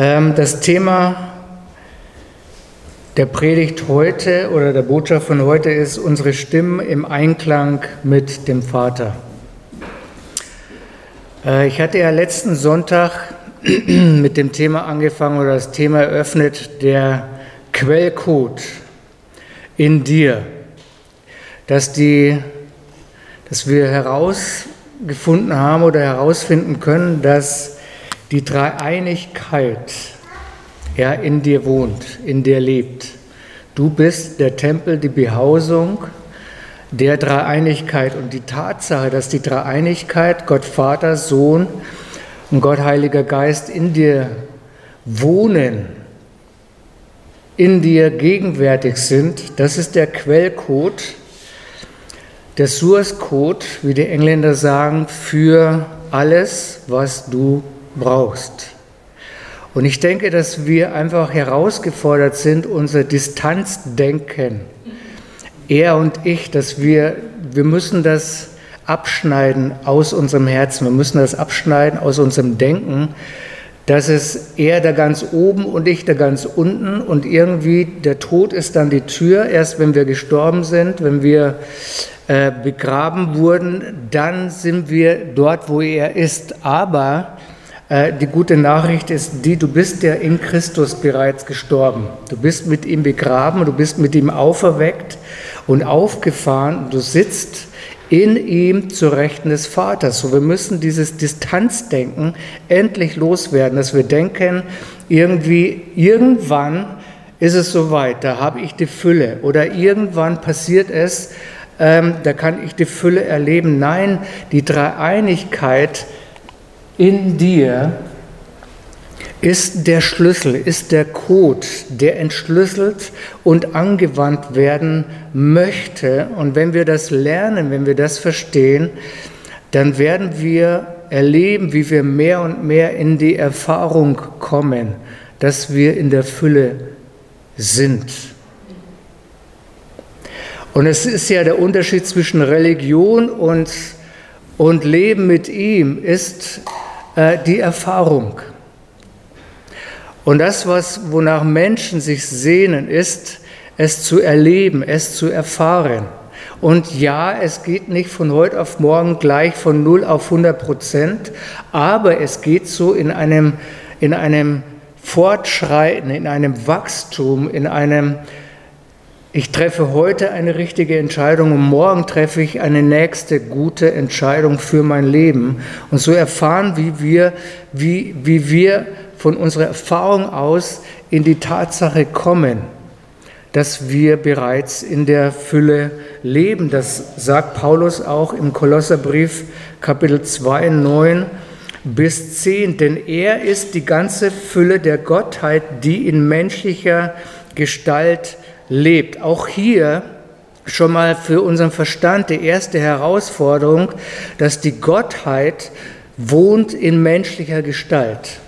Ähm, das Thema der Predigt heute oder der Botschaft von heute ist unsere Stimmen im Einklang mit dem Vater. Äh, ich hatte ja letzten Sonntag mit dem Thema angefangen oder das Thema eröffnet, der Quellcode in dir, dass, die, dass wir herausgefunden haben oder herausfinden können, dass die Dreieinigkeit ja, in dir wohnt, in dir lebt. Du bist der Tempel, die Behausung der Dreieinigkeit und die Tatsache, dass die Dreieinigkeit, Gott Vater, Sohn und Gott Heiliger Geist in dir wohnen, in dir gegenwärtig sind, das ist der Quellcode, der Source Code, wie die Engländer sagen, für alles, was du brauchst. Und ich denke, dass wir einfach herausgefordert sind, unser Distanzdenken, er und ich, dass wir, wir müssen das abschneiden aus unserem Herzen, wir müssen das abschneiden aus unserem Denken, dass es er da ganz oben und ich da ganz unten und irgendwie der Tod ist dann die Tür, erst wenn wir gestorben sind, wenn wir äh, begraben wurden, dann sind wir dort, wo er ist. Aber die gute Nachricht ist die, du bist ja in Christus bereits gestorben. Du bist mit ihm begraben, du bist mit ihm auferweckt und aufgefahren. Du sitzt in ihm zur Rechten des Vaters. So, wir müssen dieses Distanzdenken endlich loswerden, dass wir denken, irgendwie, irgendwann ist es soweit, da habe ich die Fülle oder irgendwann passiert es, ähm, da kann ich die Fülle erleben. Nein, die Dreieinigkeit in dir ist der Schlüssel, ist der Code, der entschlüsselt und angewandt werden möchte. Und wenn wir das lernen, wenn wir das verstehen, dann werden wir erleben, wie wir mehr und mehr in die Erfahrung kommen, dass wir in der Fülle sind. Und es ist ja der Unterschied zwischen Religion und, und Leben mit ihm, ist äh, die Erfahrung. Und das, was, wonach Menschen sich sehnen, ist, es zu erleben, es zu erfahren. Und ja, es geht nicht von heute auf morgen gleich von 0 auf 100 Prozent, aber es geht so in einem, in einem Fortschreiten, in einem Wachstum, in einem, ich treffe heute eine richtige Entscheidung und morgen treffe ich eine nächste gute Entscheidung für mein Leben. Und so erfahren, wie wir, wie, wie wir von unserer Erfahrung aus in die Tatsache kommen, dass wir bereits in der Fülle leben. Das sagt Paulus auch im Kolosserbrief Kapitel 2, 9 bis 10. Denn er ist die ganze Fülle der Gottheit, die in menschlicher Gestalt lebt. Auch hier schon mal für unseren Verstand die erste Herausforderung, dass die Gottheit wohnt in menschlicher Gestalt.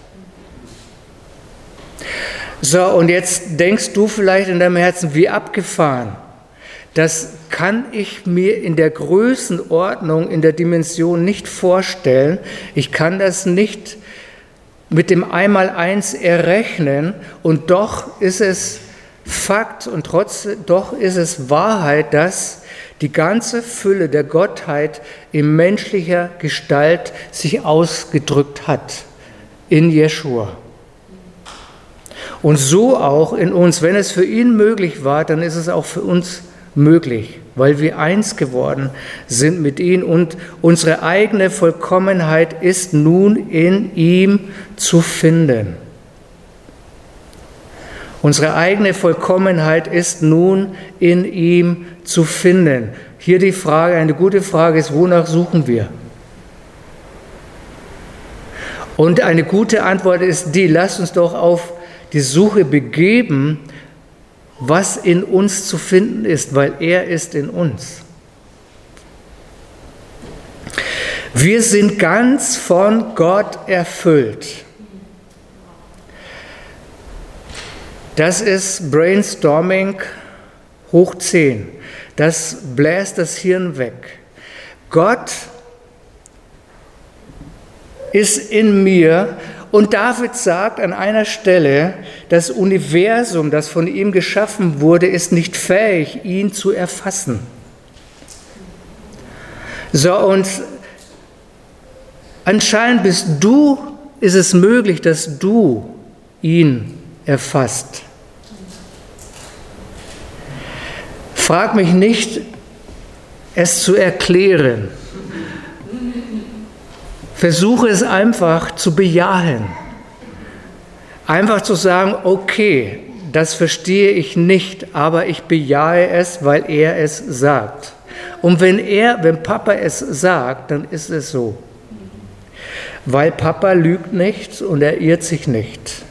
So, und jetzt denkst du vielleicht in deinem Herzen, wie abgefahren. Das kann ich mir in der Größenordnung, in der Dimension nicht vorstellen. Ich kann das nicht mit dem Einmaleins errechnen und doch ist es Fakt und trotz, doch ist es Wahrheit, dass die ganze Fülle der Gottheit in menschlicher Gestalt sich ausgedrückt hat in Jeschua. Und so auch in uns. Wenn es für ihn möglich war, dann ist es auch für uns möglich, weil wir eins geworden sind mit ihm und unsere eigene Vollkommenheit ist nun in ihm zu finden. Unsere eigene Vollkommenheit ist nun in ihm zu finden. Hier die Frage, eine gute Frage ist, wonach suchen wir? Und eine gute Antwort ist die, lasst uns doch auf die Suche begeben, was in uns zu finden ist, weil er ist in uns. Wir sind ganz von Gott erfüllt. Das ist Brainstorming hoch 10. Das bläst das Hirn weg. Gott ist in mir Und David sagt an einer Stelle, das Universum, das von ihm geschaffen wurde, ist nicht fähig, ihn zu erfassen. So, und anscheinend bist du, ist es möglich, dass du ihn erfasst. Frag mich nicht, es zu erklären. Versuche es einfach zu bejahen. Einfach zu sagen, okay, das verstehe ich nicht, aber ich bejahe es, weil er es sagt. Und wenn er, wenn Papa es sagt, dann ist es so. Weil Papa lügt nicht und er irrt sich nicht.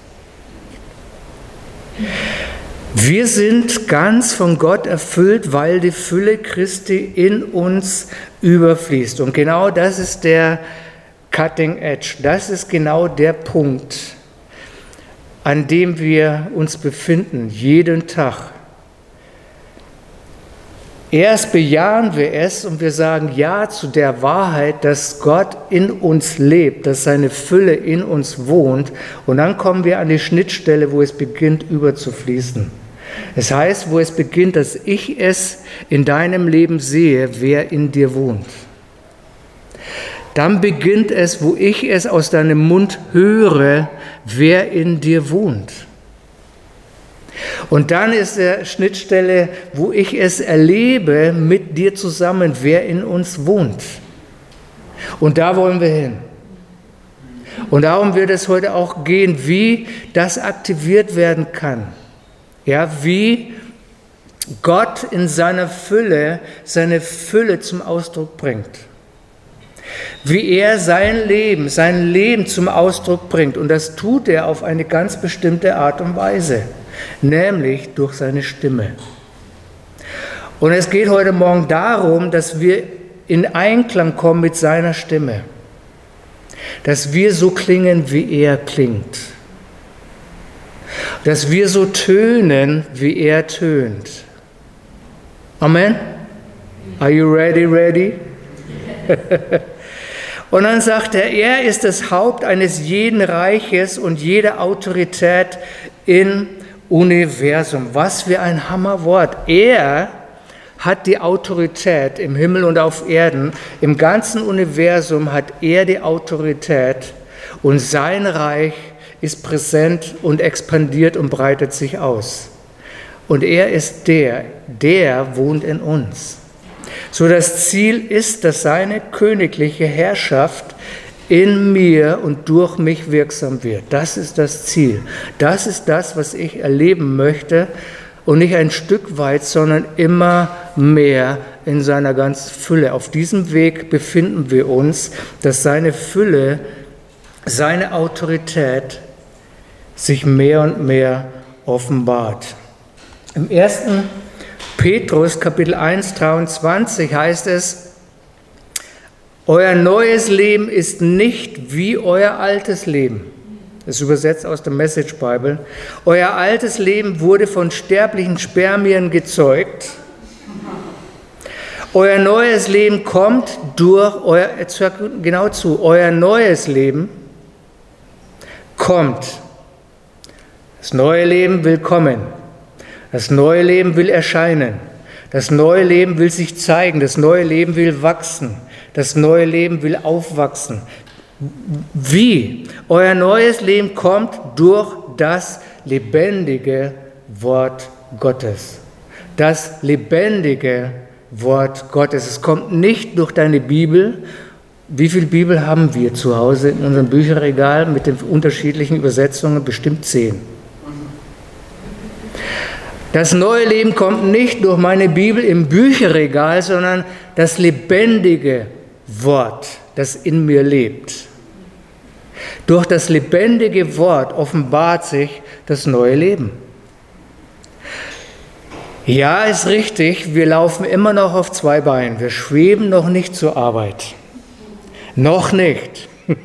Wir sind ganz von Gott erfüllt, weil die Fülle Christi in uns überfließt. Und genau das ist der Cutting Edge. Das ist genau der Punkt, an dem wir uns befinden, jeden Tag. Erst bejahen wir es und wir sagen Ja zu der Wahrheit, dass Gott in uns lebt, dass seine Fülle in uns wohnt. Und dann kommen wir an die Schnittstelle, wo es beginnt überzufließen. Es heißt, wo es beginnt, dass ich es in deinem Leben sehe, wer in dir wohnt. Dann beginnt es, wo ich es aus deinem Mund höre, wer in dir wohnt. Und dann ist der Schnittstelle, wo ich es erlebe mit dir zusammen, wer in uns wohnt. Und da wollen wir hin. Und darum wird es heute auch gehen, wie das aktiviert werden kann. Ja, wie Gott in seiner Fülle seine Fülle zum Ausdruck bringt. Wie er sein Leben, sein Leben zum Ausdruck bringt. Und das tut er auf eine ganz bestimmte Art und Weise nämlich durch seine Stimme. Und es geht heute Morgen darum, dass wir in Einklang kommen mit seiner Stimme, dass wir so klingen, wie er klingt, dass wir so tönen, wie er tönt. Amen? Are you ready, ready? und dann sagt er, er ist das Haupt eines jeden Reiches und jede Autorität in Universum. Was für ein Hammerwort. Er hat die Autorität im Himmel und auf Erden. Im ganzen Universum hat er die Autorität und sein Reich ist präsent und expandiert und breitet sich aus. Und er ist der, der wohnt in uns. So das Ziel ist, dass seine königliche Herrschaft in mir und durch mich wirksam wird. Das ist das Ziel. Das ist das, was ich erleben möchte und nicht ein Stück weit, sondern immer mehr in seiner ganzen Fülle. Auf diesem Weg befinden wir uns, dass seine Fülle, seine Autorität sich mehr und mehr offenbart. Im ersten Petrus Kapitel 1, 23 heißt es, euer neues Leben ist nicht wie euer altes Leben. Das ist übersetzt aus der Message Bible. Euer altes Leben wurde von sterblichen Spermien gezeugt. Euer neues Leben kommt durch euer, genau zu, euer neues Leben kommt. Das neue Leben will kommen. Das neue Leben will erscheinen. Das neue Leben will sich zeigen. Das neue Leben will wachsen. Das neue Leben will aufwachsen. Wie? Euer neues Leben kommt durch das lebendige Wort Gottes. Das lebendige Wort Gottes. Es kommt nicht durch deine Bibel. Wie viele Bibel haben wir zu Hause in unserem Bücherregal mit den unterschiedlichen Übersetzungen? Bestimmt zehn. Das neue Leben kommt nicht durch meine Bibel im Bücherregal, sondern das lebendige Wort, das in mir lebt. Durch das lebendige Wort offenbart sich das neue Leben. Ja, ist richtig, wir laufen immer noch auf zwei Beinen. Wir schweben noch nicht zur Arbeit. Noch nicht.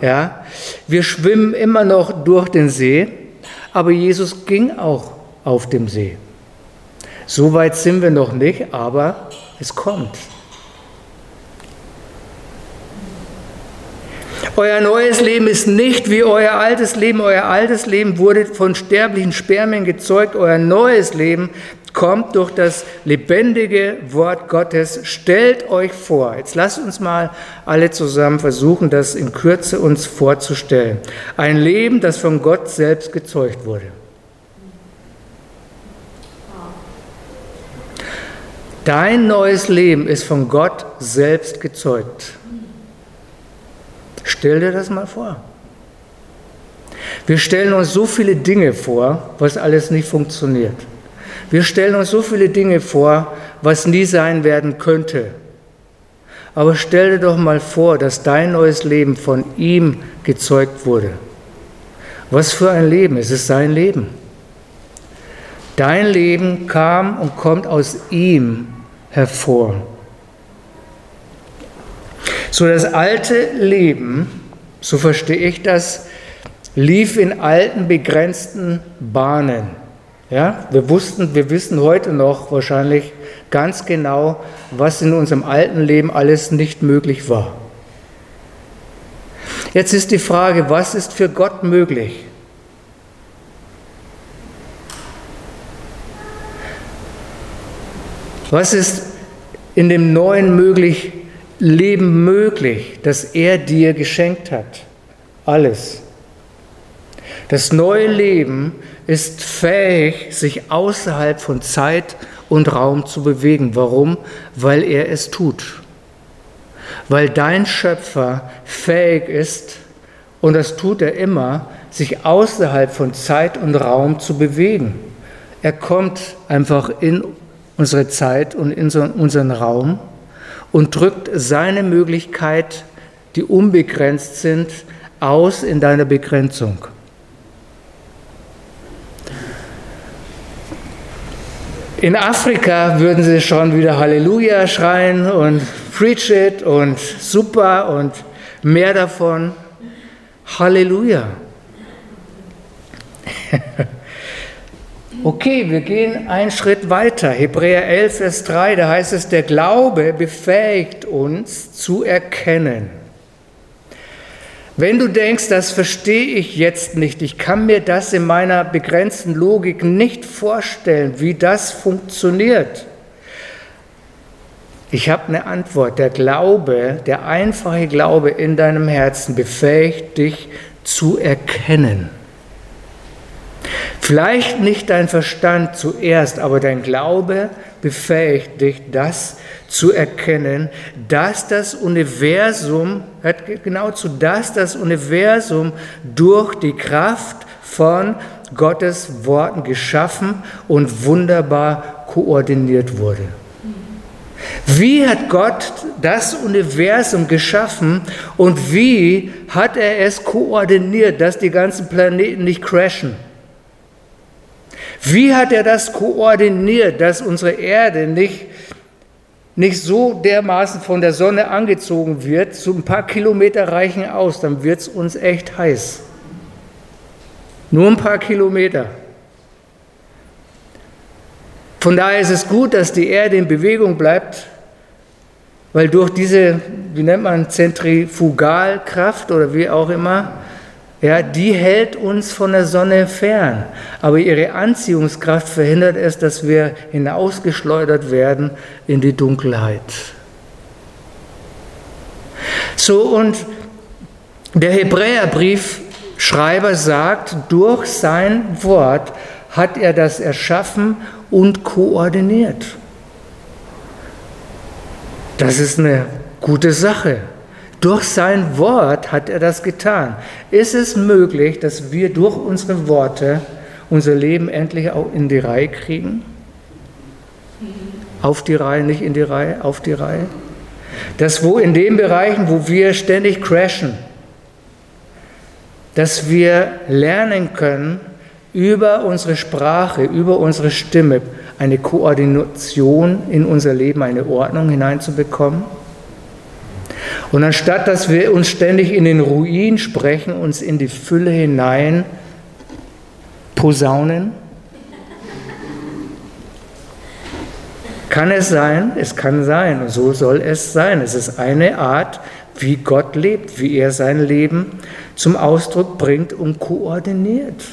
ja, wir schwimmen immer noch durch den See, aber Jesus ging auch auf dem See. So weit sind wir noch nicht, aber es kommt. Euer neues Leben ist nicht wie euer altes Leben. Euer altes Leben wurde von sterblichen Spermien gezeugt. Euer neues Leben kommt durch das lebendige Wort Gottes. Stellt euch vor. Jetzt lasst uns mal alle zusammen versuchen, das in Kürze uns vorzustellen. Ein Leben, das von Gott selbst gezeugt wurde. Dein neues Leben ist von Gott selbst gezeugt. Stell dir das mal vor. Wir stellen uns so viele Dinge vor, was alles nicht funktioniert. Wir stellen uns so viele Dinge vor, was nie sein werden könnte. Aber stell dir doch mal vor, dass dein neues Leben von ihm gezeugt wurde. Was für ein Leben, es ist sein Leben. Dein Leben kam und kommt aus ihm hervor. So das alte Leben, so verstehe ich das, lief in alten begrenzten Bahnen. Ja, wir wussten, wir wissen heute noch wahrscheinlich ganz genau, was in unserem alten Leben alles nicht möglich war. Jetzt ist die Frage, was ist für Gott möglich? Was ist in dem neuen möglich Leben möglich, das er dir geschenkt hat. Alles. Das neue Leben ist fähig, sich außerhalb von Zeit und Raum zu bewegen. Warum? Weil er es tut. Weil dein Schöpfer fähig ist, und das tut er immer, sich außerhalb von Zeit und Raum zu bewegen. Er kommt einfach in unsere Zeit und in unseren Raum und drückt seine Möglichkeit, die unbegrenzt sind, aus in deiner Begrenzung. In Afrika würden sie schon wieder Halleluja schreien und Preach it und super und mehr davon. Halleluja. Okay, wir gehen einen Schritt weiter. Hebräer 11, Vers 3, da heißt es, der Glaube befähigt uns zu erkennen. Wenn du denkst, das verstehe ich jetzt nicht, ich kann mir das in meiner begrenzten Logik nicht vorstellen, wie das funktioniert. Ich habe eine Antwort. Der Glaube, der einfache Glaube in deinem Herzen befähigt dich zu erkennen. Vielleicht nicht dein Verstand zuerst, aber dein Glaube befähigt dich, das zu erkennen, dass das Universum, genau zu dass das Universum durch die Kraft von Gottes Worten geschaffen und wunderbar koordiniert wurde. Wie hat Gott das Universum geschaffen und wie hat er es koordiniert, dass die ganzen Planeten nicht crashen? Wie hat er das koordiniert, dass unsere Erde nicht, nicht so dermaßen von der Sonne angezogen wird? So ein paar Kilometer reichen aus, dann wird es uns echt heiß. Nur ein paar Kilometer. Von daher ist es gut, dass die Erde in Bewegung bleibt, weil durch diese, wie nennt man, Zentrifugalkraft oder wie auch immer, ja, die hält uns von der Sonne fern. Aber ihre Anziehungskraft verhindert es, dass wir hinausgeschleudert werden in die Dunkelheit. So, und der Hebräerbriefschreiber sagt, durch sein Wort hat er das erschaffen und koordiniert. Das ist eine gute Sache. Durch sein Wort hat er das getan. Ist es möglich, dass wir durch unsere Worte unser Leben endlich auch in die Reihe kriegen? Auf die Reihe, nicht in die Reihe, auf die Reihe? Dass wo in den Bereichen, wo wir ständig crashen, dass wir lernen können, über unsere Sprache, über unsere Stimme eine Koordination in unser Leben, eine Ordnung hineinzubekommen? Und anstatt dass wir uns ständig in den Ruin sprechen, uns in die Fülle hinein posaunen, kann es sein, es kann sein, und so soll es sein. Es ist eine Art, wie Gott lebt, wie er sein Leben zum Ausdruck bringt und koordiniert.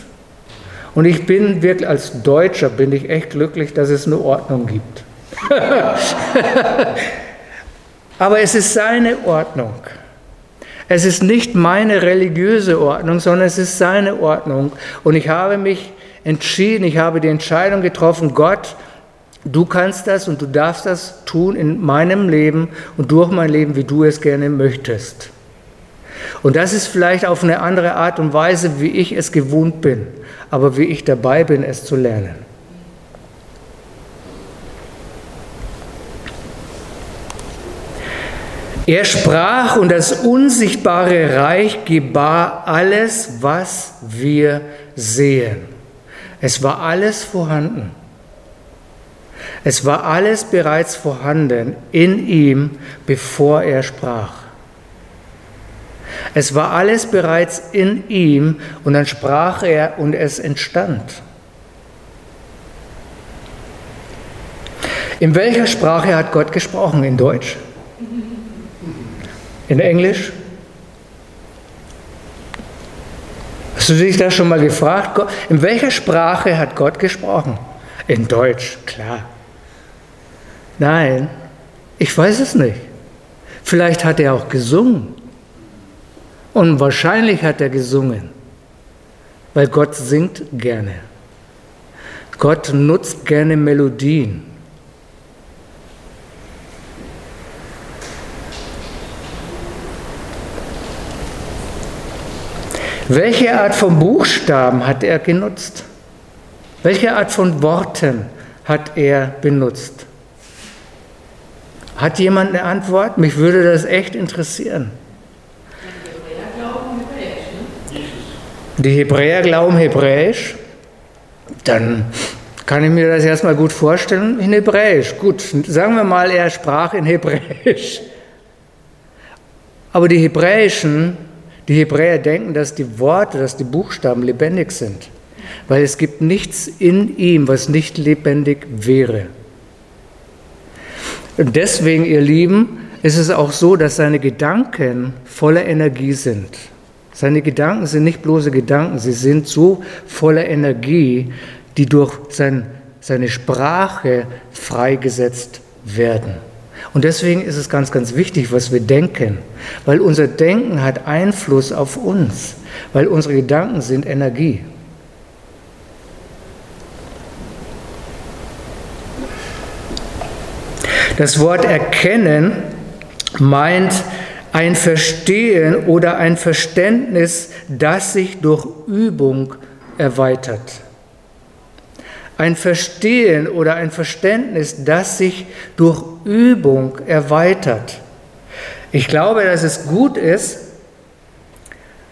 Und ich bin wirklich, als Deutscher bin ich echt glücklich, dass es eine Ordnung gibt. Aber es ist seine Ordnung. Es ist nicht meine religiöse Ordnung, sondern es ist seine Ordnung. Und ich habe mich entschieden, ich habe die Entscheidung getroffen, Gott, du kannst das und du darfst das tun in meinem Leben und durch mein Leben, wie du es gerne möchtest. Und das ist vielleicht auf eine andere Art und Weise, wie ich es gewohnt bin, aber wie ich dabei bin, es zu lernen. Er sprach und das unsichtbare Reich gebar alles, was wir sehen. Es war alles vorhanden. Es war alles bereits vorhanden in ihm, bevor er sprach. Es war alles bereits in ihm und dann sprach er und es entstand. In welcher Sprache hat Gott gesprochen? In Deutsch? In Englisch? Hast du dich da schon mal gefragt? In welcher Sprache hat Gott gesprochen? In Deutsch, klar. Nein, ich weiß es nicht. Vielleicht hat er auch gesungen. Und wahrscheinlich hat er gesungen, weil Gott singt gerne. Gott nutzt gerne Melodien. Welche Art von Buchstaben hat er genutzt? Welche Art von Worten hat er benutzt? Hat jemand eine Antwort? Mich würde das echt interessieren. Die Hebräer glauben Hebräisch, dann kann ich mir das erstmal gut vorstellen in Hebräisch. Gut, sagen wir mal, er sprach in Hebräisch. Aber die Hebräischen, die Hebräer denken, dass die Worte, dass die Buchstaben lebendig sind, weil es gibt nichts in ihm, was nicht lebendig wäre. Und deswegen, ihr Lieben, ist es auch so, dass seine Gedanken voller Energie sind. Seine Gedanken sind nicht bloße Gedanken, sie sind so voller Energie, die durch sein, seine Sprache freigesetzt werden. Und deswegen ist es ganz, ganz wichtig, was wir denken, weil unser Denken hat Einfluss auf uns, weil unsere Gedanken sind Energie. Das Wort erkennen meint ein Verstehen oder ein Verständnis, das sich durch Übung erweitert. Ein Verstehen oder ein Verständnis, das sich durch Übung erweitert. Ich glaube, dass es gut ist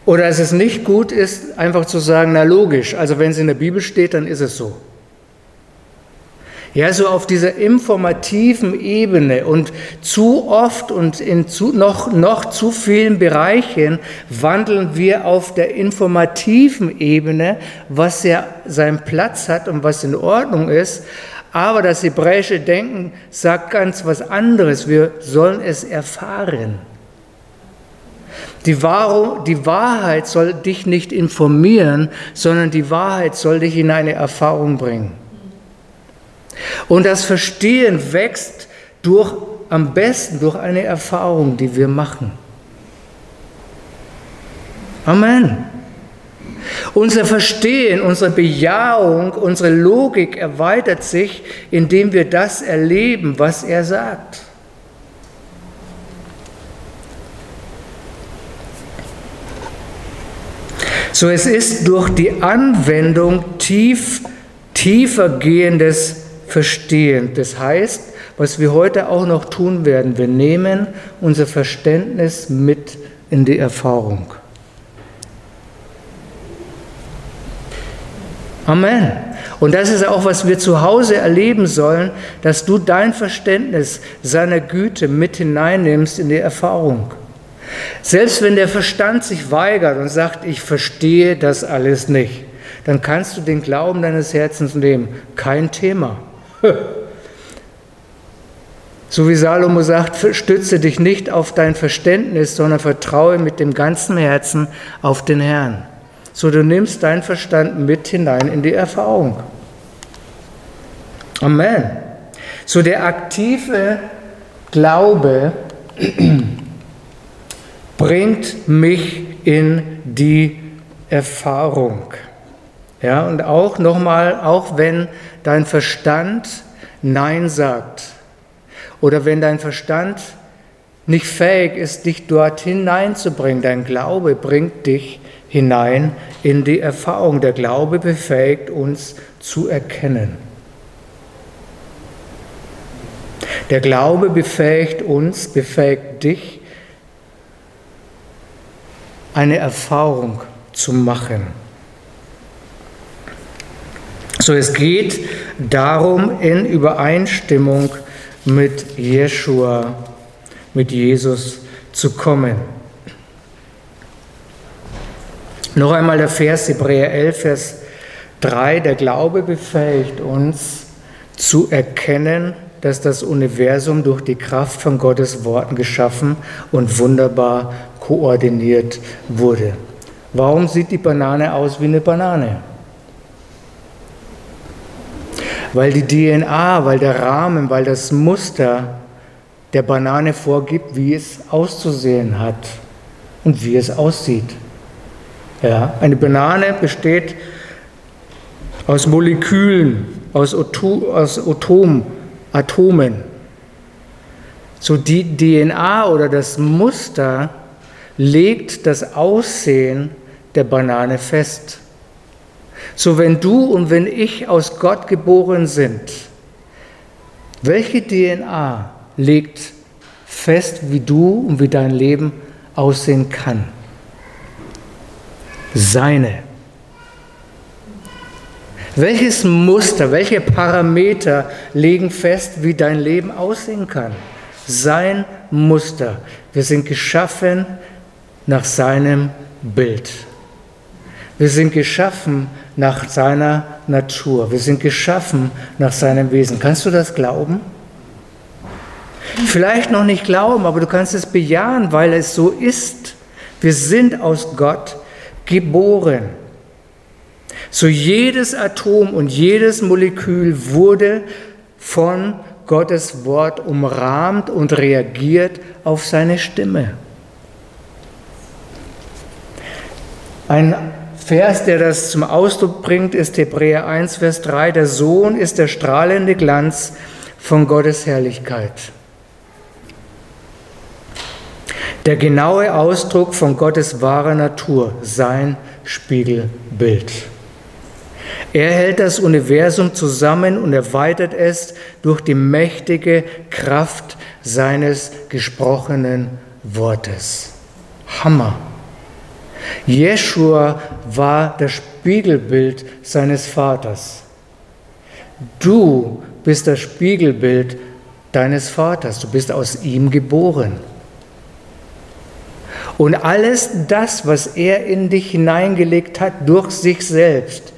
oder dass es nicht gut ist, einfach zu sagen, na logisch, also wenn es in der Bibel steht, dann ist es so. Ja, so auf dieser informativen Ebene und zu oft und in zu, noch, noch zu vielen Bereichen wandeln wir auf der informativen Ebene, was ja seinen Platz hat und was in Ordnung ist. Aber das hebräische Denken sagt ganz was anderes. Wir sollen es erfahren. Die, Wahrung, die Wahrheit soll dich nicht informieren, sondern die Wahrheit soll dich in eine Erfahrung bringen. Und das Verstehen wächst durch, am besten durch eine Erfahrung, die wir machen. Amen. Unser Verstehen, unsere Bejahung, unsere Logik erweitert sich, indem wir das erleben, was er sagt. So es ist durch die Anwendung tief, tiefer gehendes verstehen. Das heißt, was wir heute auch noch tun werden, wir nehmen unser Verständnis mit in die Erfahrung. Amen. Und das ist auch, was wir zu Hause erleben sollen, dass du dein Verständnis seiner Güte mit hineinnimmst in die Erfahrung. Selbst wenn der Verstand sich weigert und sagt, ich verstehe das alles nicht, dann kannst du den Glauben deines Herzens nehmen. Kein Thema. So wie Salomo sagt, stütze dich nicht auf dein Verständnis, sondern vertraue mit dem ganzen Herzen auf den Herrn. So du nimmst deinen Verstand mit hinein in die Erfahrung. Amen. So der aktive Glaube bringt mich in die Erfahrung. Ja, und auch nochmal, auch wenn dein Verstand Nein sagt oder wenn dein Verstand nicht fähig ist, dich dort hineinzubringen, dein Glaube bringt dich hinein in die Erfahrung. Der Glaube befähigt uns zu erkennen. Der Glaube befähigt uns, befähigt dich, eine Erfahrung zu machen. So, es geht darum, in Übereinstimmung mit Jeshua, mit Jesus zu kommen. Noch einmal der Vers Hebräer 11, Vers 3. Der Glaube befähigt uns zu erkennen, dass das Universum durch die Kraft von Gottes Worten geschaffen und wunderbar koordiniert wurde. Warum sieht die Banane aus wie eine Banane? Weil die DNA, weil der Rahmen, weil das Muster der Banane vorgibt, wie es auszusehen hat und wie es aussieht. Ja, eine Banane besteht aus Molekülen, aus, Oto, aus Atom, Atomen. So die DNA oder das Muster legt das Aussehen der Banane fest. So wenn du und wenn ich aus Gott geboren sind, welche DNA legt fest, wie du und wie dein Leben aussehen kann? Seine. Welches Muster, welche Parameter legen fest, wie dein Leben aussehen kann? Sein Muster. Wir sind geschaffen nach seinem Bild. Wir sind geschaffen nach seiner Natur. Wir sind geschaffen nach seinem Wesen. Kannst du das glauben? Vielleicht noch nicht glauben, aber du kannst es bejahen, weil es so ist. Wir sind aus Gott geboren. So jedes Atom und jedes Molekül wurde von Gottes Wort umrahmt und reagiert auf seine Stimme. Ein Vers, der das zum Ausdruck bringt, ist Hebräer 1, Vers 3. Der Sohn ist der strahlende Glanz von Gottes Herrlichkeit. Der genaue Ausdruck von Gottes wahrer Natur, sein Spiegelbild. Er hält das Universum zusammen und erweitert es durch die mächtige Kraft seines gesprochenen Wortes. Hammer. Jeschua war das Spiegelbild seines Vaters. Du bist das Spiegelbild deines Vaters. Du bist aus ihm geboren. Und alles das, was er in dich hineingelegt hat, durch sich selbst,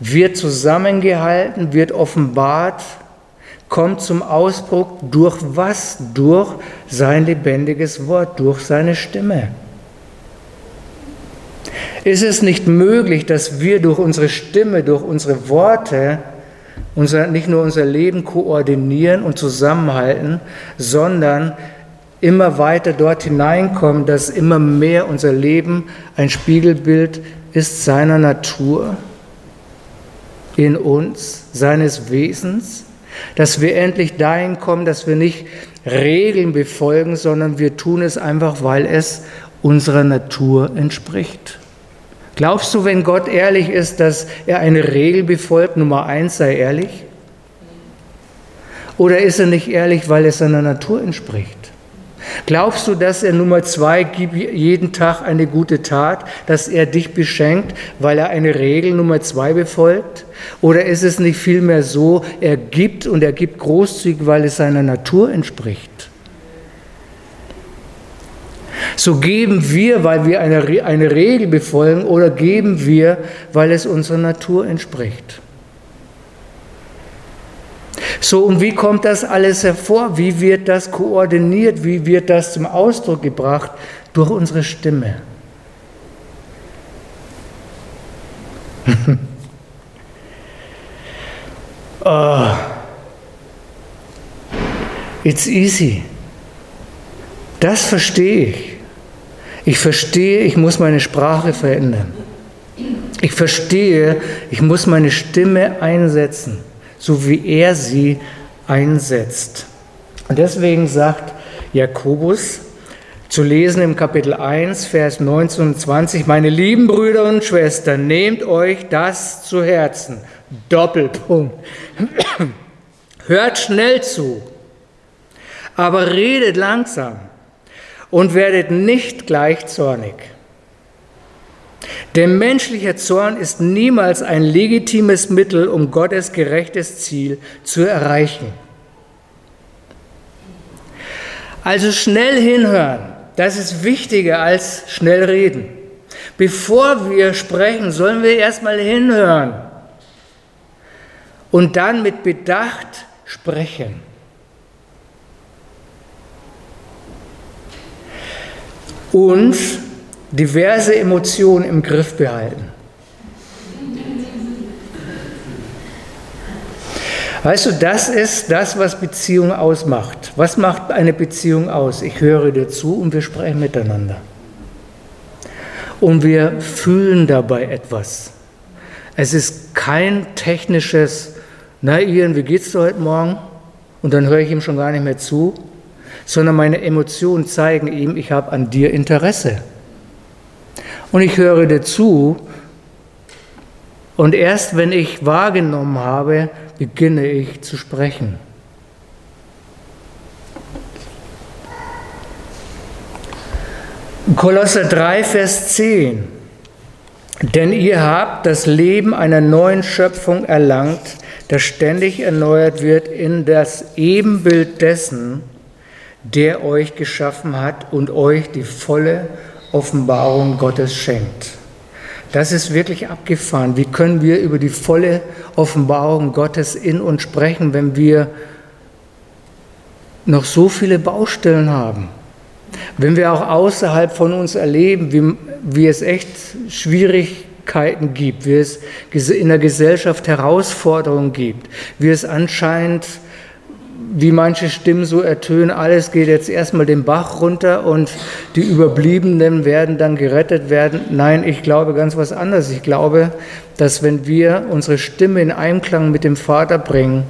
wird zusammengehalten, wird offenbart, kommt zum Ausdruck durch was? Durch sein lebendiges Wort, durch seine Stimme. Ist es nicht möglich, dass wir durch unsere Stimme, durch unsere Worte unser, nicht nur unser Leben koordinieren und zusammenhalten, sondern immer weiter dort hineinkommen, dass immer mehr unser Leben ein Spiegelbild ist seiner Natur? in uns, seines Wesens, dass wir endlich dahin kommen, dass wir nicht Regeln befolgen, sondern wir tun es einfach, weil es unserer Natur entspricht. Glaubst du, wenn Gott ehrlich ist, dass er eine Regel befolgt, Nummer eins, sei ehrlich? Oder ist er nicht ehrlich, weil es seiner Natur entspricht? Glaubst du, dass er Nummer zwei gibt jeden Tag eine gute Tat, dass er dich beschenkt, weil er eine Regel Nummer zwei befolgt? Oder ist es nicht vielmehr so, er gibt und er gibt großzügig, weil es seiner Natur entspricht? So geben wir, weil wir eine, eine Regel befolgen, oder geben wir, weil es unserer Natur entspricht? So, und wie kommt das alles hervor? Wie wird das koordiniert? Wie wird das zum Ausdruck gebracht? Durch unsere Stimme. oh. It's easy. Das verstehe ich. Ich verstehe, ich muss meine Sprache verändern. Ich verstehe, ich muss meine Stimme einsetzen, so wie er sie einsetzt. Und deswegen sagt Jakobus, zu lesen im Kapitel 1, Vers 19 und 20, meine lieben Brüder und Schwestern, nehmt euch das zu Herzen. Doppelpunkt. Hört schnell zu, aber redet langsam und werdet nicht gleich zornig. Der menschliche Zorn ist niemals ein legitimes Mittel, um Gottes gerechtes Ziel zu erreichen. Also schnell hinhören, das ist wichtiger als schnell reden. Bevor wir sprechen, sollen wir erstmal hinhören und dann mit Bedacht sprechen. Und diverse Emotionen im Griff behalten. Weißt du, das ist das, was Beziehung ausmacht. Was macht eine Beziehung aus? Ich höre dir zu und wir sprechen miteinander. Und wir fühlen dabei etwas. Es ist kein technisches, na Ian, wie geht's dir heute Morgen? Und dann höre ich ihm schon gar nicht mehr zu, sondern meine Emotionen zeigen ihm, ich habe an dir Interesse und ich höre dir zu. Und erst wenn ich wahrgenommen habe, beginne ich zu sprechen. Kolosser 3, Vers 10. Denn ihr habt das Leben einer neuen Schöpfung erlangt, das ständig erneuert wird in das Ebenbild dessen, der euch geschaffen hat und euch die volle Offenbarung Gottes schenkt. Das ist wirklich abgefahren. Wie können wir über die volle Offenbarung Gottes in uns sprechen, wenn wir noch so viele Baustellen haben? Wenn wir auch außerhalb von uns erleben, wie, wie es echt Schwierigkeiten gibt, wie es in der Gesellschaft Herausforderungen gibt, wie es anscheinend wie manche Stimmen so ertönen, alles geht jetzt erstmal den Bach runter und die Überbliebenen werden dann gerettet werden. Nein, ich glaube ganz was anderes. Ich glaube, dass wenn wir unsere Stimme in Einklang mit dem Vater bringen,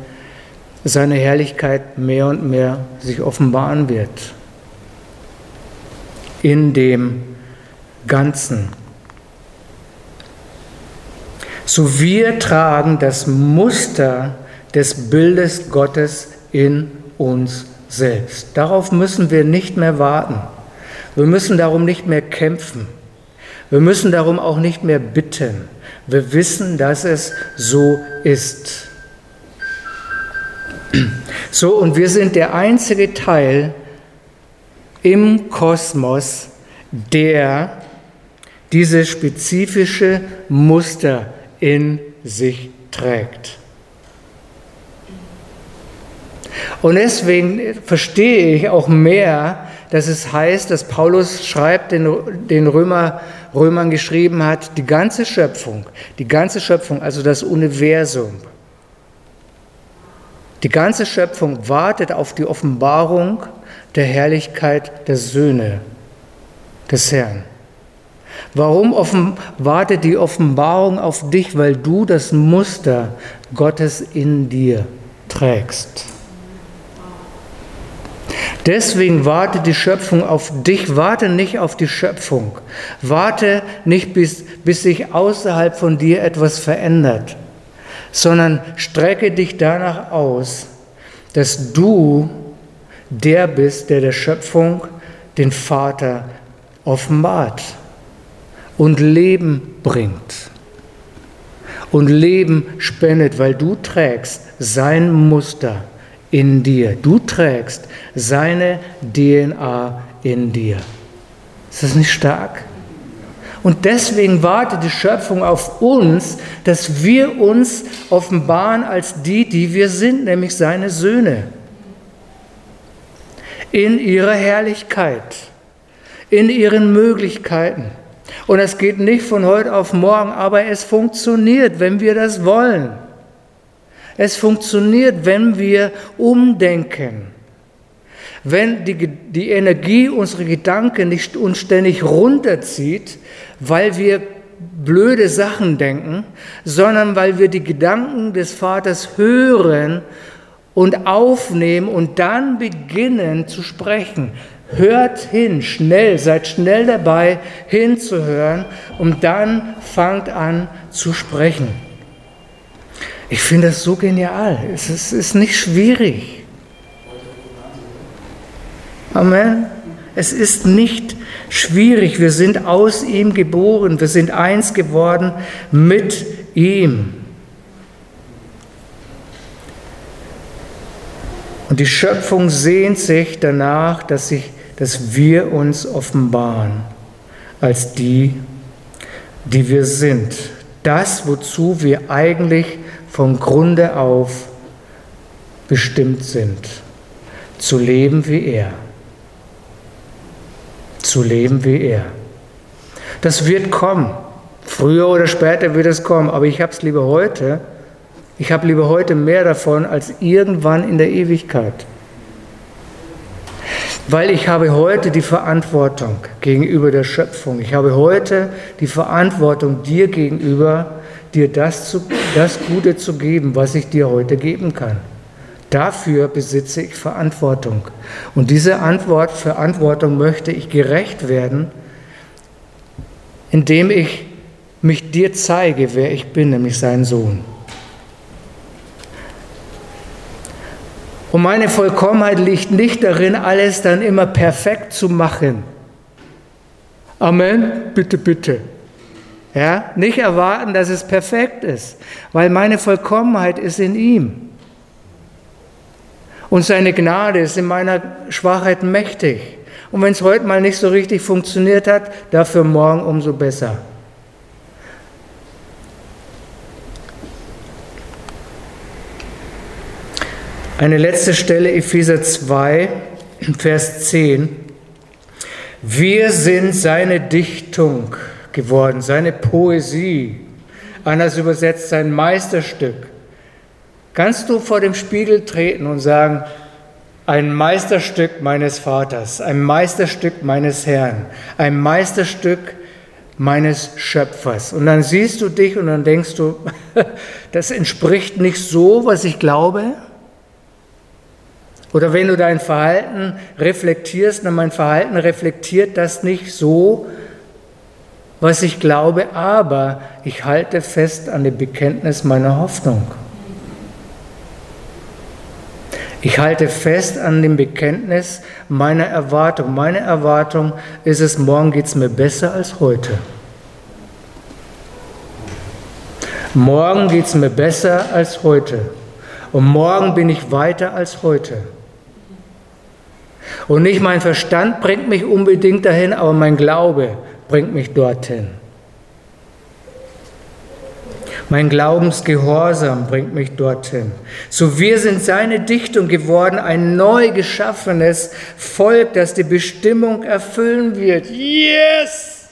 seine Herrlichkeit mehr und mehr sich offenbaren wird. In dem Ganzen. So wir tragen das Muster des Bildes Gottes in uns selbst. Darauf müssen wir nicht mehr warten. Wir müssen darum nicht mehr kämpfen. Wir müssen darum auch nicht mehr bitten. Wir wissen, dass es so ist. So, und wir sind der einzige Teil im Kosmos, der dieses spezifische Muster in sich trägt. Und deswegen verstehe ich auch mehr, dass es heißt, dass Paulus schreibt, den, den Römer, Römern geschrieben hat, die ganze Schöpfung, die ganze Schöpfung, also das Universum, die ganze Schöpfung wartet auf die Offenbarung der Herrlichkeit der Söhne des Herrn. Warum offen, wartet die Offenbarung auf dich? Weil du das Muster Gottes in dir trägst. Deswegen warte die Schöpfung auf dich, warte nicht auf die Schöpfung, warte nicht, bis, bis sich außerhalb von dir etwas verändert, sondern strecke dich danach aus, dass du der bist, der der Schöpfung den Vater offenbart und Leben bringt und Leben spendet, weil du trägst sein Muster in dir. Du trägst seine DNA in dir. Ist das nicht stark? Und deswegen wartet die Schöpfung auf uns, dass wir uns offenbaren als die, die wir sind, nämlich seine Söhne. In ihrer Herrlichkeit, in ihren Möglichkeiten. Und es geht nicht von heute auf morgen, aber es funktioniert, wenn wir das wollen. Es funktioniert, wenn wir umdenken. Wenn die, die Energie unserer Gedanken nicht uns ständig runterzieht, weil wir blöde Sachen denken, sondern weil wir die Gedanken des Vaters hören und aufnehmen und dann beginnen zu sprechen. Hört hin, schnell, seid schnell dabei, hinzuhören und dann fangt an zu sprechen. Ich finde das so genial. Es ist, ist nicht schwierig. Amen. Es ist nicht schwierig. Wir sind aus ihm geboren. Wir sind eins geworden mit ihm. Und die Schöpfung sehnt sich danach, dass, sich, dass wir uns offenbaren als die, die wir sind. Das, wozu wir eigentlich vom Grunde auf bestimmt sind. Zu leben wie er zu leben wie er. Das wird kommen. Früher oder später wird es kommen, aber ich habe es lieber heute. Ich habe lieber heute mehr davon als irgendwann in der Ewigkeit. Weil ich habe heute die Verantwortung gegenüber der Schöpfung. Ich habe heute die Verantwortung dir gegenüber, dir das, zu, das Gute zu geben, was ich dir heute geben kann. Dafür besitze ich Verantwortung. Und diese Antwort, Verantwortung möchte ich gerecht werden, indem ich mich dir zeige, wer ich bin, nämlich sein Sohn. Und meine Vollkommenheit liegt nicht darin, alles dann immer perfekt zu machen. Amen, bitte, bitte. Ja, nicht erwarten, dass es perfekt ist, weil meine Vollkommenheit ist in ihm. Und seine Gnade ist in meiner Schwachheit mächtig. Und wenn es heute mal nicht so richtig funktioniert hat, dafür morgen umso besser. Eine letzte Stelle, Epheser 2, Vers 10. Wir sind seine Dichtung geworden, seine Poesie. Anders übersetzt sein Meisterstück. Kannst du vor dem Spiegel treten und sagen, ein Meisterstück meines Vaters, ein Meisterstück meines Herrn, ein Meisterstück meines Schöpfers. Und dann siehst du dich und dann denkst du, das entspricht nicht so, was ich glaube. Oder wenn du dein Verhalten reflektierst, dann mein Verhalten reflektiert das nicht so, was ich glaube, aber ich halte fest an dem Bekenntnis meiner Hoffnung. Ich halte fest an dem Bekenntnis meiner Erwartung. Meine Erwartung ist es, morgen geht es mir besser als heute. Morgen geht es mir besser als heute. Und morgen bin ich weiter als heute. Und nicht mein Verstand bringt mich unbedingt dahin, aber mein Glaube bringt mich dorthin. Mein Glaubensgehorsam bringt mich dorthin. So wir sind seine Dichtung geworden, ein neu geschaffenes Volk, das die Bestimmung erfüllen wird. Yes!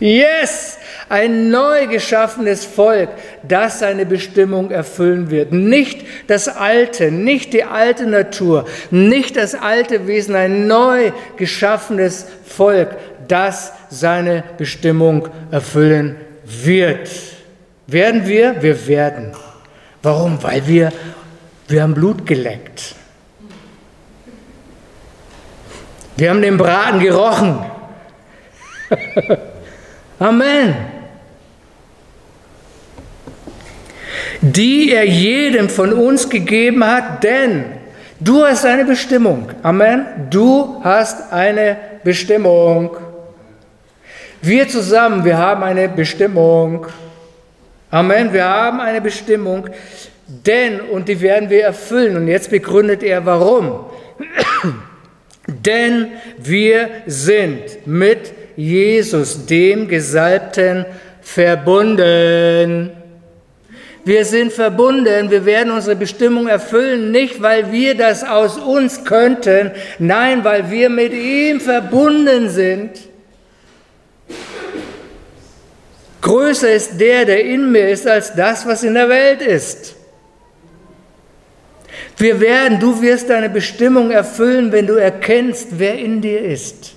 Yes! Ein neu geschaffenes Volk, das seine Bestimmung erfüllen wird. Nicht das Alte, nicht die alte Natur, nicht das alte Wesen, ein neu geschaffenes Volk, das seine Bestimmung erfüllen wird. Werden wir? Wir werden. Warum? Weil wir, wir haben Blut geleckt. Wir haben den Braten gerochen. Amen. Die er jedem von uns gegeben hat, denn du hast eine Bestimmung. Amen. Du hast eine Bestimmung. Wir zusammen, wir haben eine Bestimmung. Amen, wir haben eine Bestimmung, denn, und die werden wir erfüllen. Und jetzt begründet er, warum. denn wir sind mit Jesus, dem Gesalbten, verbunden. Wir sind verbunden, wir werden unsere Bestimmung erfüllen, nicht weil wir das aus uns könnten, nein, weil wir mit ihm verbunden sind. Größer ist der, der in mir ist, als das, was in der Welt ist. Wir werden, du wirst deine Bestimmung erfüllen, wenn du erkennst, wer in dir ist.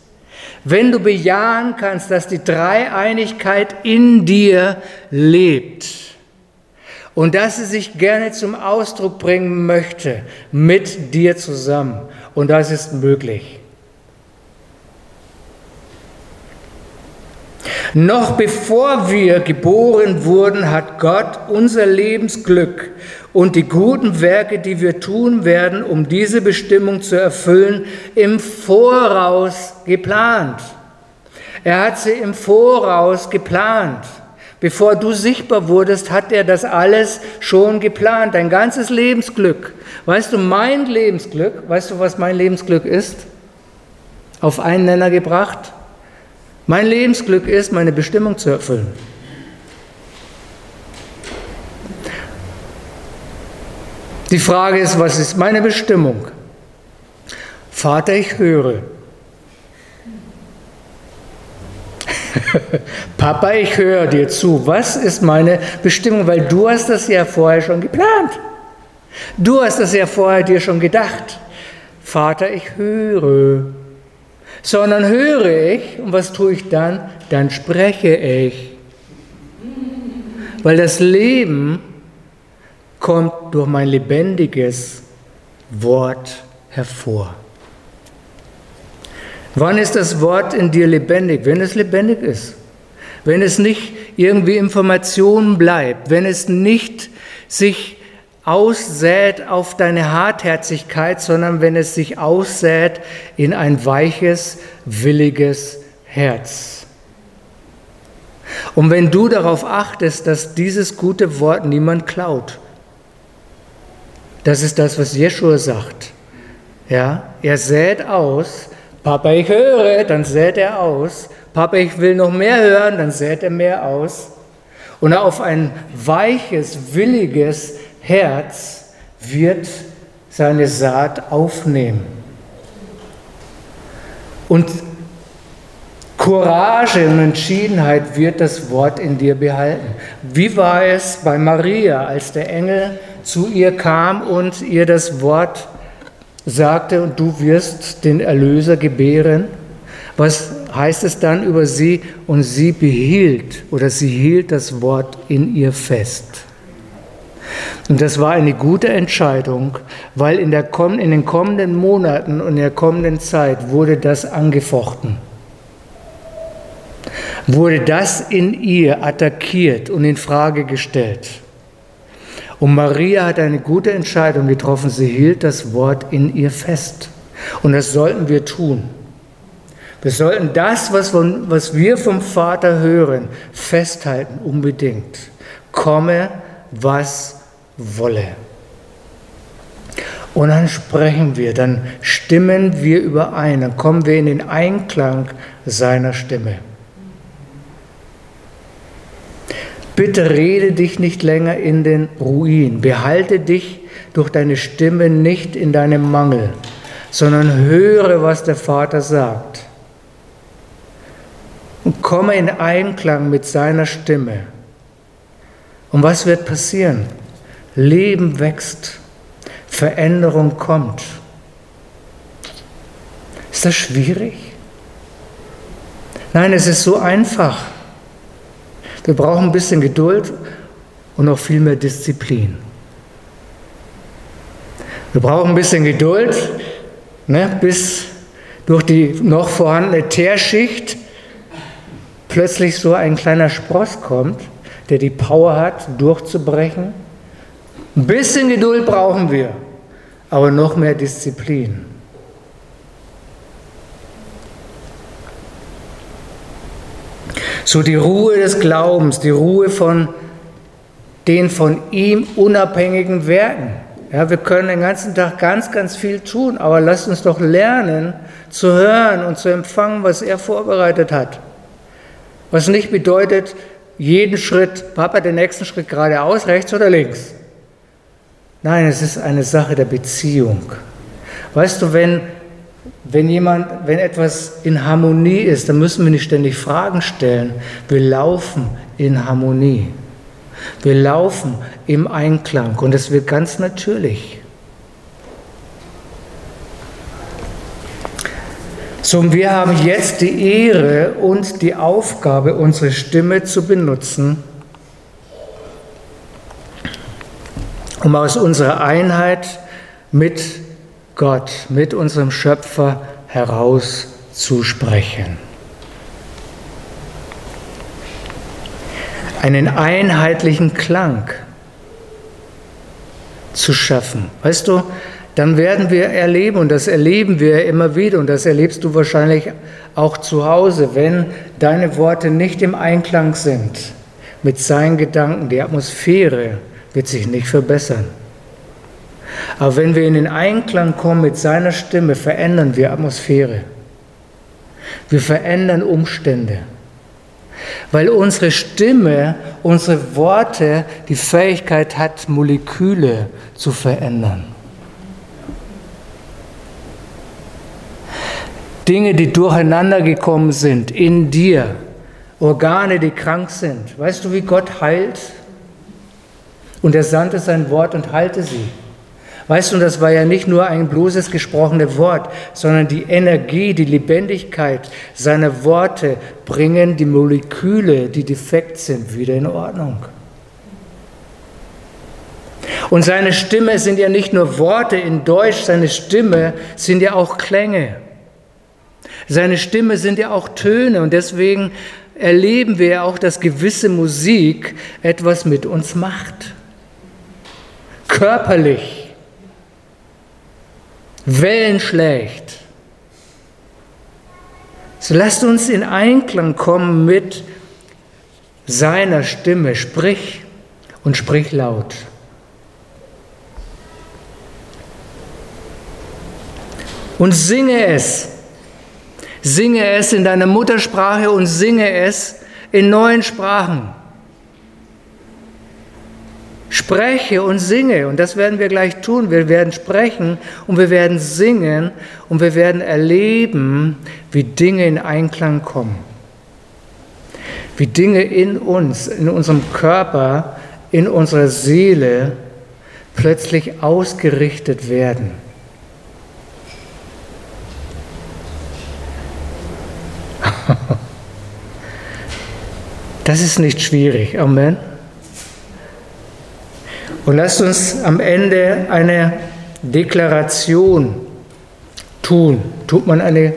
Wenn du bejahen kannst, dass die Dreieinigkeit in dir lebt und dass sie sich gerne zum Ausdruck bringen möchte mit dir zusammen. Und das ist möglich. Noch bevor wir geboren wurden, hat Gott unser Lebensglück und die guten Werke, die wir tun werden, um diese Bestimmung zu erfüllen, im Voraus geplant. Er hat sie im Voraus geplant. Bevor du sichtbar wurdest, hat er das alles schon geplant, dein ganzes Lebensglück. Weißt du, mein Lebensglück, weißt du, was mein Lebensglück ist? Auf einen Nenner gebracht? Mein Lebensglück ist, meine Bestimmung zu erfüllen. Die Frage ist, was ist meine Bestimmung? Vater, ich höre. Papa, ich höre dir zu. Was ist meine Bestimmung? Weil du hast das ja vorher schon geplant. Du hast das ja vorher dir schon gedacht. Vater, ich höre sondern höre ich, und was tue ich dann? Dann spreche ich. Weil das Leben kommt durch mein lebendiges Wort hervor. Wann ist das Wort in dir lebendig? Wenn es lebendig ist. Wenn es nicht irgendwie Information bleibt, wenn es nicht sich aussät auf deine Hartherzigkeit, sondern wenn es sich aussät in ein weiches, williges Herz. Und wenn du darauf achtest, dass dieses gute Wort niemand klaut, das ist das, was Jeschua sagt. Ja, er sät aus, Papa, ich höre, dann sät er aus. Papa, ich will noch mehr hören, dann sät er mehr aus. Und auf ein weiches, williges Herz wird seine Saat aufnehmen. Und Courage und Entschiedenheit wird das Wort in dir behalten. Wie war es bei Maria, als der Engel zu ihr kam und ihr das Wort sagte, und du wirst den Erlöser gebären? Was heißt es dann über sie? Und sie behielt oder sie hielt das Wort in ihr fest. Und das war eine gute Entscheidung, weil in, der, in den kommenden Monaten und in der kommenden Zeit wurde das angefochten. Wurde das in ihr attackiert und in Frage gestellt. Und Maria hat eine gute Entscheidung getroffen. Sie hielt das Wort in ihr fest. Und das sollten wir tun. Wir sollten das, was, von, was wir vom Vater hören, festhalten, unbedingt. Komme, was wolle. Und dann sprechen wir, dann stimmen wir überein, dann kommen wir in den Einklang seiner Stimme. Bitte rede dich nicht länger in den Ruin, behalte dich durch deine Stimme nicht in deinem Mangel, sondern höre, was der Vater sagt. Und komme in Einklang mit seiner Stimme. Und was wird passieren? Leben wächst, Veränderung kommt. Ist das schwierig? Nein, es ist so einfach. Wir brauchen ein bisschen Geduld und noch viel mehr Disziplin. Wir brauchen ein bisschen Geduld, ne, bis durch die noch vorhandene Teerschicht plötzlich so ein kleiner Spross kommt, der die Power hat, durchzubrechen ein bisschen Geduld brauchen wir, aber noch mehr Disziplin. So die Ruhe des Glaubens, die Ruhe von den von ihm unabhängigen Werken. Ja, wir können den ganzen Tag ganz, ganz viel tun, aber lasst uns doch lernen zu hören und zu empfangen, was er vorbereitet hat. Was nicht bedeutet, jeden Schritt, Papa, den nächsten Schritt geradeaus, rechts oder links. Nein, es ist eine Sache der Beziehung. Weißt du, wenn, wenn jemand, wenn etwas in Harmonie ist, dann müssen wir nicht ständig Fragen stellen. Wir laufen in Harmonie. Wir laufen im Einklang und es wird ganz natürlich. So, wir haben jetzt die Ehre und die Aufgabe, unsere Stimme zu benutzen, um aus unserer Einheit mit Gott, mit unserem Schöpfer herauszusprechen. Einen einheitlichen Klang zu schaffen. Weißt du, dann werden wir erleben, und das erleben wir immer wieder, und das erlebst du wahrscheinlich auch zu Hause, wenn deine Worte nicht im Einklang sind mit seinen Gedanken, die Atmosphäre wird sich nicht verbessern. Aber wenn wir in den Einklang kommen mit seiner Stimme, verändern wir Atmosphäre. Wir verändern Umstände. Weil unsere Stimme, unsere Worte die Fähigkeit hat, Moleküle zu verändern. Dinge, die durcheinander gekommen sind in dir, Organe, die krank sind. Weißt du, wie Gott heilt? Und er sandte sein Wort und heilte sie. Weißt du, das war ja nicht nur ein bloßes gesprochene Wort, sondern die Energie, die Lebendigkeit seiner Worte bringen die Moleküle, die defekt sind, wieder in Ordnung. Und seine Stimme sind ja nicht nur Worte in Deutsch, seine Stimme sind ja auch Klänge. Seine Stimme sind ja auch Töne und deswegen erleben wir auch, dass gewisse Musik etwas mit uns macht. Körperlich. Wellen schlägt. So lasst uns in Einklang kommen mit seiner Stimme. Sprich und sprich laut. Und singe es. Singe es in deiner Muttersprache und singe es in neuen Sprachen. Spreche und singe, und das werden wir gleich tun. Wir werden sprechen und wir werden singen und wir werden erleben, wie Dinge in Einklang kommen. Wie Dinge in uns, in unserem Körper, in unserer Seele plötzlich ausgerichtet werden. Das ist nicht schwierig. Amen. Und lasst uns am Ende eine Deklaration tun. Tut man eine,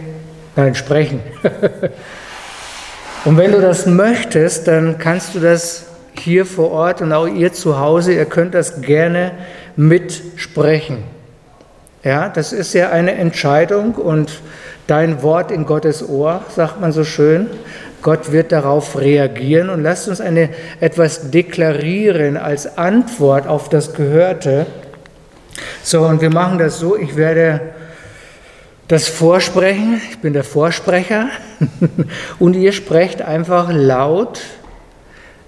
nein, sprechen. und wenn du das möchtest, dann kannst du das hier vor Ort und auch ihr zu Hause, ihr könnt das gerne mitsprechen. Ja, das ist ja eine Entscheidung und dein Wort in Gottes Ohr, sagt man so schön. Gott wird darauf reagieren und lasst uns eine, etwas deklarieren als Antwort auf das Gehörte. So, und wir machen das so, ich werde das vorsprechen, ich bin der Vorsprecher, und ihr sprecht einfach laut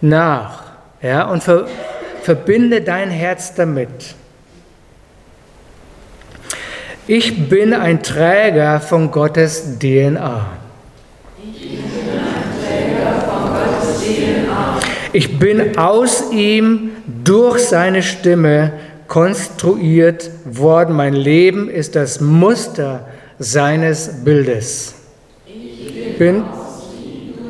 nach, ja, und ver, verbinde dein Herz damit. Ich bin ein Träger von Gottes DNA. Ich bin aus ihm durch seine Stimme konstruiert worden. Mein Leben ist das Muster seines Bildes. Ich bin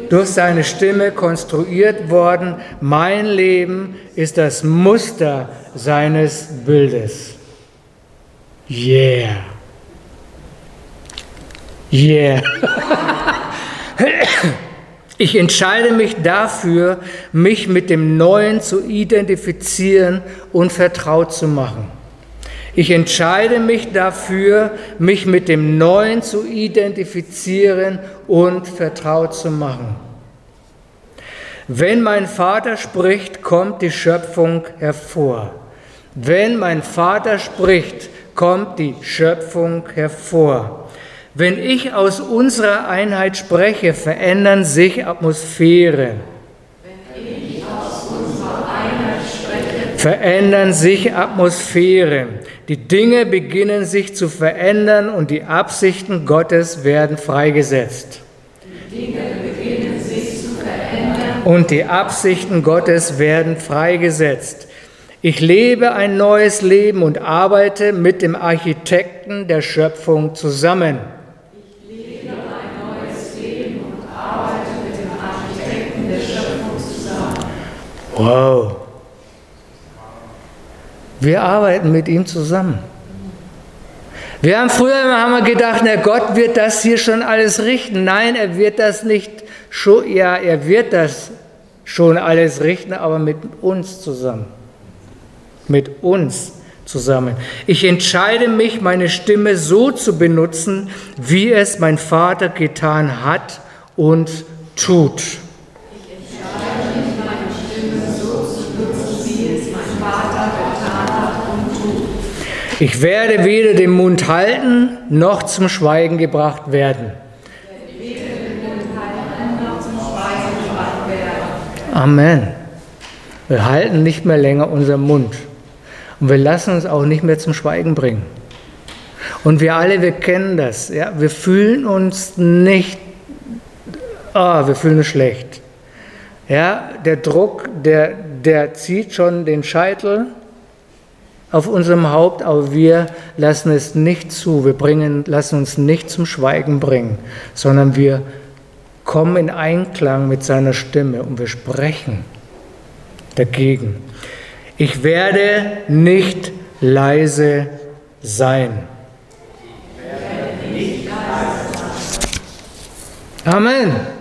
durch seine Stimme konstruiert worden. Mein Leben ist das Muster seines Bildes. Yeah. Yeah. Ich entscheide mich dafür, mich mit dem Neuen zu identifizieren und vertraut zu machen. Ich entscheide mich dafür, mich mit dem Neuen zu identifizieren und vertraut zu machen. Wenn mein Vater spricht, kommt die Schöpfung hervor. Wenn mein Vater spricht, kommt die Schöpfung hervor. Wenn ich aus unserer Einheit spreche, verändern sich Atmosphären. verändern sich Atmosphären. Die Dinge beginnen sich zu verändern und die Absichten Gottes werden freigesetzt. Und die Absichten Gottes werden freigesetzt. Ich lebe ein neues Leben und arbeite mit dem Architekten der Schöpfung zusammen. Ich lebe ein neues Leben und arbeite mit dem Architekten der Schöpfung zusammen. Wow. Wir arbeiten mit ihm zusammen. Wir haben früher immer haben wir gedacht, na Gott wird das hier schon alles richten. Nein, er wird das nicht schon, ja, er wird das schon alles richten, aber mit uns zusammen. Mit uns zusammen. Ich entscheide mich, meine Stimme so zu benutzen, wie es mein Vater getan hat und tut. Ich werde weder den Mund halten, noch zum Schweigen gebracht werden. Amen. Wir halten nicht mehr länger unseren Mund. Und wir lassen uns auch nicht mehr zum Schweigen bringen. Und wir alle, wir kennen das. Ja? Wir fühlen uns nicht, oh, wir fühlen uns schlecht. Ja, der Druck, der, der zieht schon den Scheitel auf unserem Haupt, aber wir lassen es nicht zu. Wir bringen, lassen uns nicht zum Schweigen bringen, sondern wir kommen in Einklang mit seiner Stimme und wir sprechen dagegen. Ich werde nicht leise sein. Amen.